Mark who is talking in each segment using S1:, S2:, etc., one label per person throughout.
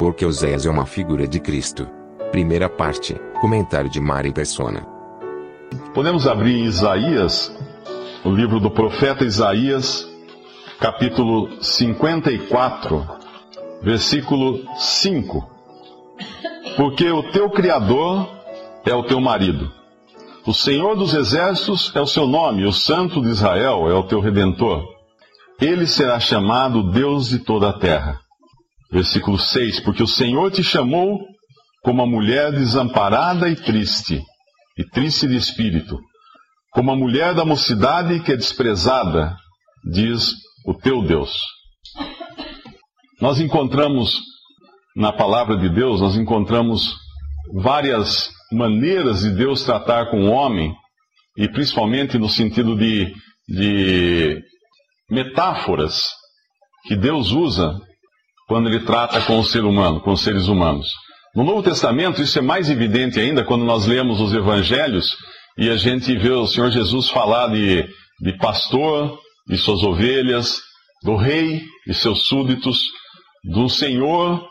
S1: Porque Oséias é uma figura de Cristo. Primeira parte, comentário de Mari Persona.
S2: Podemos abrir em Isaías, o livro do profeta Isaías, capítulo 54, versículo 5. Porque o teu Criador é o teu marido. O Senhor dos Exércitos é o seu nome, o Santo de Israel é o teu redentor. Ele será chamado Deus de toda a terra. Versículo 6: Porque o Senhor te chamou como a mulher desamparada e triste, e triste de espírito, como a mulher da mocidade que é desprezada, diz o teu Deus. Nós encontramos na palavra de Deus, nós encontramos várias maneiras de Deus tratar com o homem, e principalmente no sentido de, de metáforas que Deus usa quando ele trata com o ser humano, com os seres humanos. No Novo Testamento, isso é mais evidente ainda quando nós lemos os evangelhos e a gente vê o Senhor Jesus falar de, de pastor e suas ovelhas, do rei e seus súditos, do senhor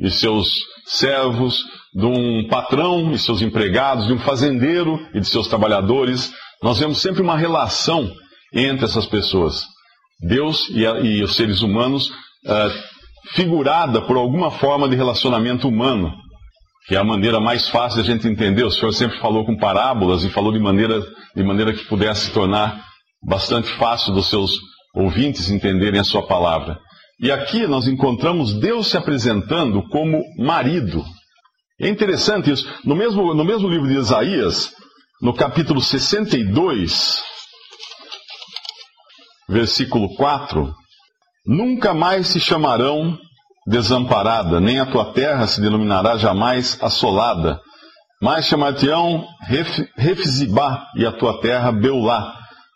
S2: e seus servos, de um patrão e seus empregados, de um fazendeiro e de seus trabalhadores. Nós vemos sempre uma relação entre essas pessoas. Deus e, a, e os seres humanos, uh, figurada por alguma forma de relacionamento humano, que é a maneira mais fácil de a gente entender. O Senhor sempre falou com parábolas e falou de maneira, de maneira que pudesse tornar bastante fácil dos seus ouvintes entenderem a sua palavra. E aqui nós encontramos Deus se apresentando como marido. É interessante isso. No mesmo, no mesmo livro de Isaías, no capítulo 62, versículo 4, nunca mais se chamarão desamparada, nem a tua terra se denominará jamais assolada, mas chamar-te-ão Refzibá e a tua terra Beulá,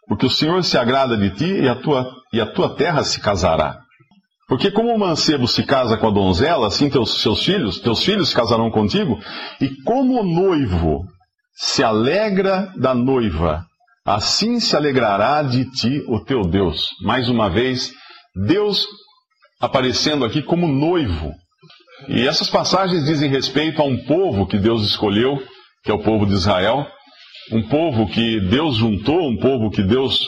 S2: porque o Senhor se agrada de ti e a tua, e a tua terra se casará. Porque como o mancebo se casa com a donzela, assim teus seus filhos, teus filhos se casarão contigo, e como o noivo se alegra da noiva, assim se alegrará de ti o teu Deus. Mais uma vez, Deus aparecendo aqui como noivo. E essas passagens dizem respeito a um povo que Deus escolheu, que é o povo de Israel, um povo que Deus juntou, um povo que Deus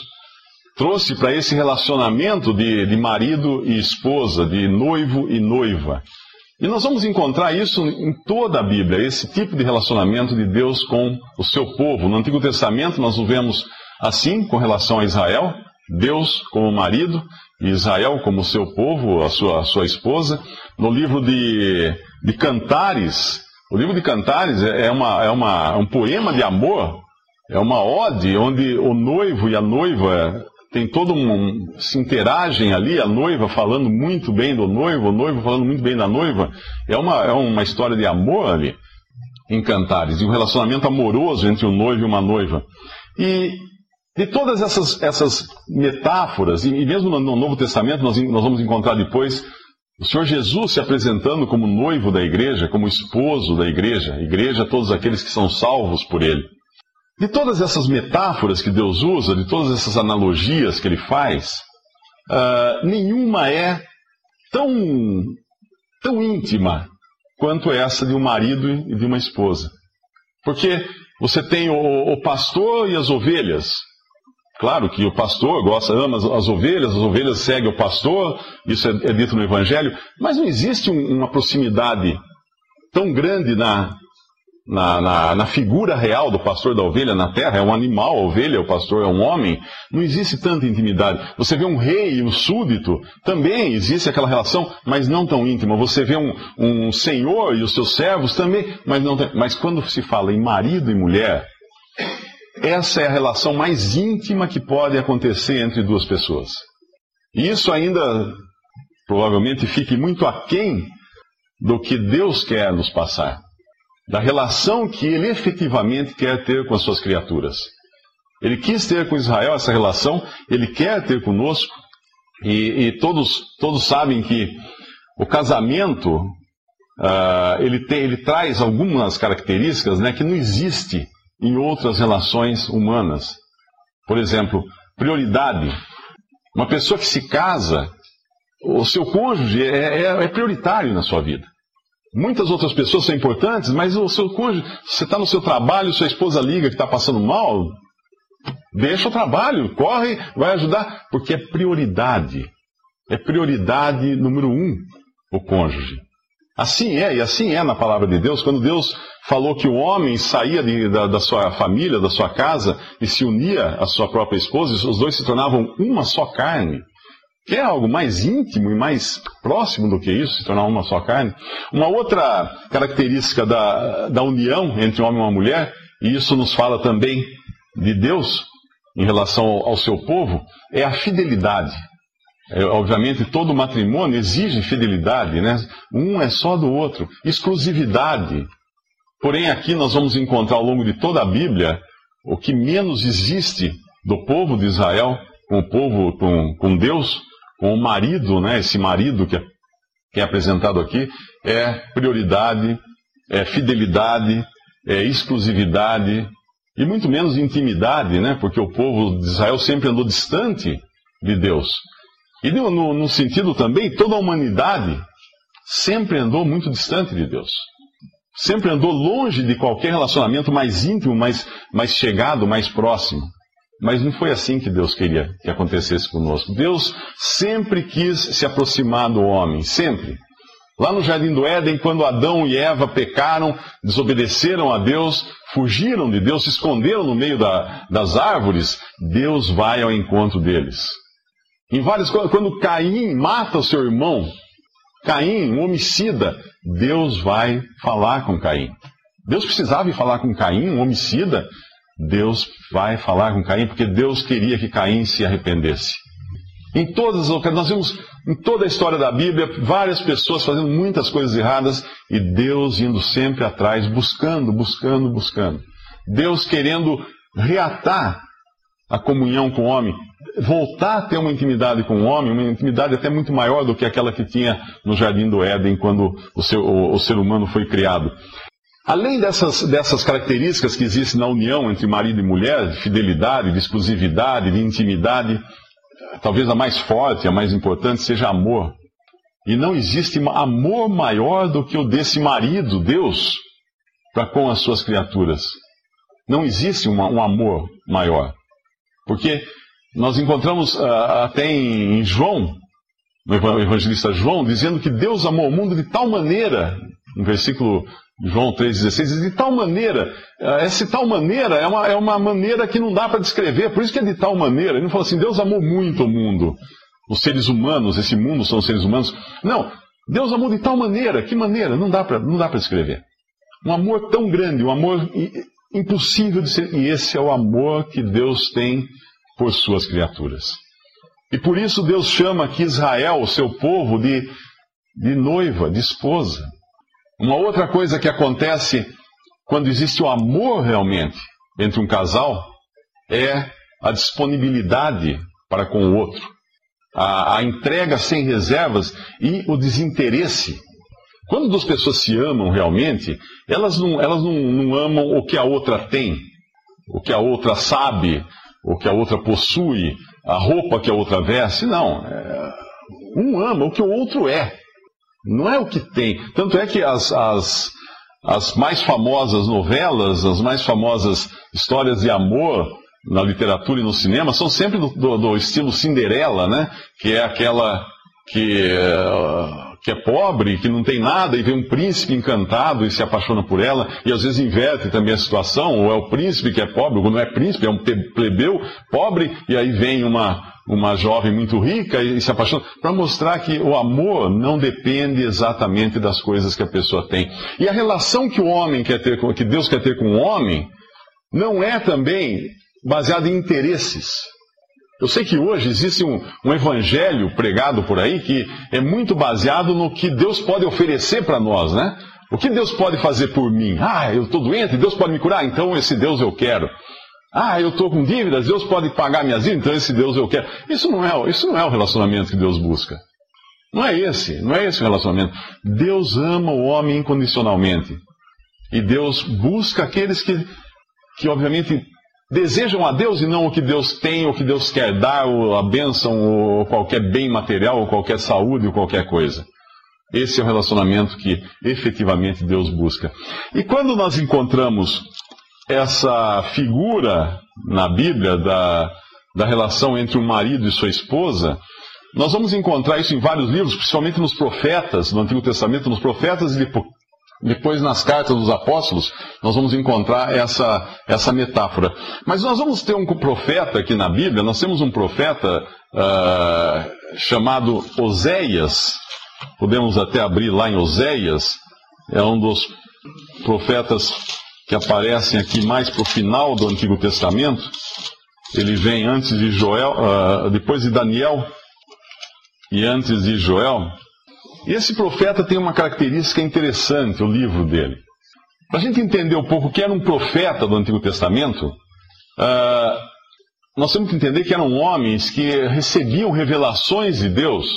S2: trouxe para esse relacionamento de, de marido e esposa, de noivo e noiva. E nós vamos encontrar isso em toda a Bíblia, esse tipo de relacionamento de Deus com o seu povo. No Antigo Testamento nós o vemos assim com relação a Israel, Deus como marido, Israel como seu povo, a sua, a sua esposa. No livro de, de Cantares, o livro de Cantares é, é, uma, é uma, um poema de amor, é uma ode onde o noivo e a noiva tem todo um. se interagem ali, a noiva falando muito bem do noivo, o noivo falando muito bem da noiva. É uma, é uma história de amor ali, em Cantares, de um relacionamento amoroso entre um noivo e uma noiva. E de todas essas, essas metáforas, e, mesmo no, Novo Testamento nós, nós vamos encontrar depois o Senhor Jesus se apresentando como noivo da igreja, como esposo da igreja, igreja todos aqueles que são salvos por ele. De todas essas metáforas que Deus usa, de todas essas analogias que ele faz, uh, nenhuma é tão, tão íntima quanto essa de um marido e de uma esposa. Porque você tem o, o pastor e as ovelhas. Claro que o pastor gosta, ama as, as ovelhas, as ovelhas seguem o pastor, isso é, é dito no Evangelho, mas não existe um, uma proximidade tão grande na, na, na, na, figura real do pastor da ovelha na terra, é um animal, a ovelha, o pastor é um homem, não existe tanta intimidade. Você vê um rei e um súdito, também existe aquela relação, mas não tão íntima. Você vê um, um senhor e os seus servos também, mas não. Mas quando se fala em marido e mulher, essa é a relação mais íntima que pode acontecer entre duas pessoas. E isso ainda provavelmente fique muito aquém do que Deus quer nos passar, da relação que Ele efetivamente quer ter com as suas criaturas. Ele quis ter com Israel essa relação, Ele quer ter conosco, e, e todos, todos sabem que o casamento uh, ele, tem, ele traz algumas características né, que não existe em outras relações humanas. Por exemplo, prioridade. Uma pessoa que se casa, o seu cônjuge é, é, é prioritário na sua vida. Muitas outras pessoas são importantes, mas o seu cônjuge, você está no seu trabalho, sua esposa liga que está passando mal, deixa o trabalho, corre, vai ajudar, porque é prioridade. É prioridade número um, o cônjuge. Assim é, e assim é na palavra de Deus, quando Deus falou que o homem saía de, da, da, sua família, da sua casa, e se unia à sua própria esposa, os dois se tornavam uma só carne. Que é algo mais íntimo e mais próximo do que isso, se tornar uma só carne. Uma outra característica da, da união entre um homem e uma mulher, e isso nos fala também de Deus em relação ao, ao seu povo, é a fidelidade. É, obviamente, todo matrimônio exige fidelidade, né? Um é só do outro. Exclusividade. Porém, aqui nós vamos encontrar ao longo de toda a Bíblia o que menos existe do povo de Israel com o povo, com, com Deus, com o marido, né? Esse marido que é, que é apresentado aqui, é prioridade, é fidelidade, é exclusividade e muito menos intimidade, né? Porque o povo de Israel sempre andou distante de Deus. E no, no, no sentido também, toda a humanidade sempre andou muito distante de Deus. Sempre andou longe de qualquer relacionamento mais íntimo, mais, mais chegado, mais próximo. Mas não foi assim que Deus queria que acontecesse conosco. Deus sempre quis se aproximar do homem, sempre. Lá no Jardim do Éden, quando Adão e Eva pecaram, desobedeceram a Deus, fugiram de Deus, se esconderam no meio da, das árvores, Deus vai ao encontro deles. Em várias quando Caim mata o seu irmão, Caim, um homicida, Deus vai falar com Caim. Deus precisava ir falar com Caim, um homicida, Deus vai falar com Caim, porque Deus queria que Caim se arrependesse. Em todas as nós vimos em toda a história da Bíblia várias pessoas fazendo muitas coisas erradas e Deus indo sempre atrás, buscando, buscando, buscando. Deus querendo reatar a comunhão com o homem, voltar a ter uma intimidade com o homem, uma intimidade até muito maior do que aquela que tinha no jardim do Éden quando o, seu, o, o ser humano foi criado. Além dessas, dessas características que existem na união entre marido e mulher, de fidelidade, de exclusividade, de intimidade, talvez a mais forte, a mais importante, seja amor. E não existe amor maior do que o desse marido, Deus, para com as suas criaturas. Não existe um, um amor maior. Porque nós encontramos uh, até em, João, no evangelista João, dizendo que Deus amou o mundo de tal maneira, no versículo João 3,16, diz de tal maneira, ah, essa tal maneira é uma, é uma maneira que não dá para descrever, por isso que é de tal maneira. Ele não fala assim, Deus amou muito o mundo, os seres humanos, esse mundo são os seres humanos. Não, Deus amou de tal maneira, que maneira? Não dá para descrever. Um amor tão grande, um amor impossível de ser. E esse é o amor que Deus tem por suas criaturas. E por isso Deus chama aqui Israel, o seu povo, de, de noiva, de esposa. Uma outra coisa que acontece quando existe o amor realmente entre um casal é a disponibilidade para com o outro, a, a entrega sem reservas e o desinteresse. Quando duas pessoas se amam realmente, elas não, elas não, não amam o que a outra tem, o que a outra sabe, o que a outra possui, a roupa que a outra veste. Não. É, um ama o que o outro é. Não é o que tem. Tanto é que as, as, as mais famosas novelas, as mais famosas histórias de amor na literatura e no cinema são sempre do, do, do estilo Cinderela, né? Que é aquela que. Uh, que é pobre, que não tem nada, e vê um príncipe encantado e se apaixona por ela, e às vezes inverte também a situação, ou é o príncipe que é pobre, ou não é príncipe, é um plebeu pobre, e aí vem uma, uma jovem muito rica e se apaixona, para mostrar que o amor não depende exatamente das coisas que a pessoa tem. E a relação que o homem quer ter, que Deus quer ter com o homem, não é também baseada em interesses. Eu sei que hoje existe um, um, evangelho pregado por aí que é muito baseado no que Deus pode oferecer para nós, né? O que Deus pode fazer por mim? Ah, eu estou doente, Deus pode me curar, então esse Deus eu quero. Ah, eu estou com dívidas, Deus pode pagar minhas dívidas, então esse Deus eu quero. Isso não é, isso não é o relacionamento que Deus busca. Não é esse, não é esse o relacionamento. Deus ama o homem incondicionalmente. E Deus busca aqueles que, que obviamente desejam a Deus e não o que Deus tem, o que Deus quer dar, ou a bênção, ou qualquer bem material, ou qualquer saúde, ou qualquer coisa. Esse é o relacionamento que efetivamente Deus busca. E quando nós encontramos essa figura na Bíblia da, da relação entre o marido e sua esposa, nós vamos encontrar isso em vários livros, principalmente nos profetas, no Antigo Testamento, nos profetas e depois nas cartas dos apóstolos, nós vamos encontrar essa, essa metáfora. Mas nós vamos ter um profeta aqui na Bíblia, nós temos um profeta uh, chamado Oséias, podemos até abrir lá em Oséias, é um dos profetas que aparecem aqui mais para o final do Antigo Testamento. Ele vem antes de Joel, uh, depois de Daniel, e antes de Joel. Esse profeta tem uma característica interessante, o livro dele. Para a gente entender um pouco o que era um profeta do Antigo Testamento, uh, nós temos que entender que eram homens que recebiam revelações de Deus,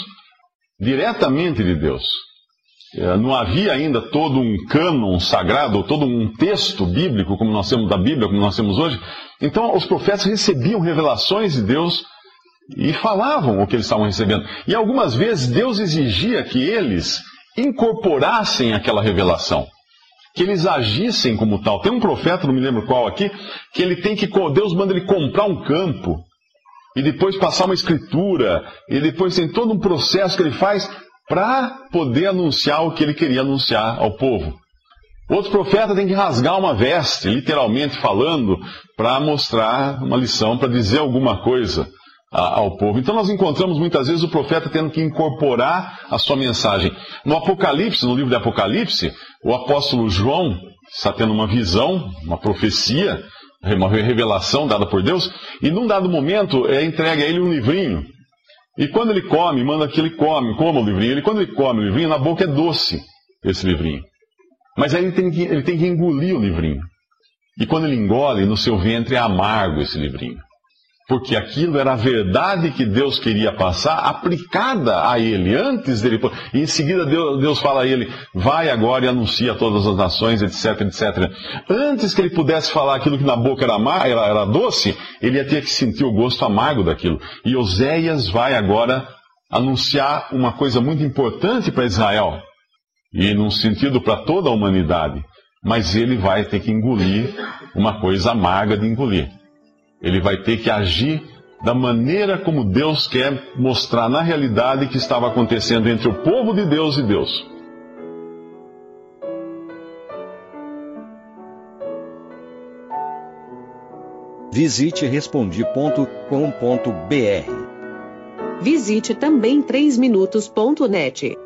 S2: diretamente de Deus. Uh, não havia ainda todo um cânon sagrado, todo um texto bíblico, como nós temos da Bíblia, como nós temos hoje. Então, os profetas recebiam revelações de Deus e falavam o que eles estavam recebendo. E algumas vezes Deus exigia que eles incorporassem aquela revelação, que eles agissem como tal. Tem um profeta, não me lembro qual aqui, que ele tem que Deus manda ele comprar um campo e depois passar uma escritura e depois tem todo um processo que ele faz para poder anunciar o que ele queria anunciar ao povo. Outro profeta tem que rasgar uma veste, literalmente falando, para mostrar uma lição, para dizer alguma coisa ao povo. Então nós encontramos muitas vezes o profeta tendo que incorporar a sua mensagem. No Apocalipse, no livro de Apocalipse, o apóstolo João está tendo uma visão, uma profecia, uma revelação dada por Deus, e num dado momento é entregue a ele um livrinho. E quando ele come, manda que ele come, coma o livrinho. Ele, quando ele come o livrinho, na boca é doce esse livrinho. Mas aí ele tem que, ele tem que engolir o livrinho. E quando ele engole, no seu ventre é amargo esse livrinho porque aquilo era a verdade que Deus queria passar, aplicada a ele, antes dele. E em seguida Deus, Deus fala a ele: vai agora e anuncia a todas as nações, etc, etc. Antes que ele pudesse falar aquilo que na boca era, era, era doce, ele ia ter que sentir o gosto amargo daquilo. E Oséias vai agora anunciar uma coisa muito importante para Israel, e num sentido para toda a humanidade. Mas ele vai ter que engolir uma coisa amarga de engolir. Ele vai ter que agir da maneira como Deus quer mostrar na realidade que estava acontecendo entre o povo de Deus e Deus.
S3: Visite respondi.com.br.
S4: Visite também 3minutos.net.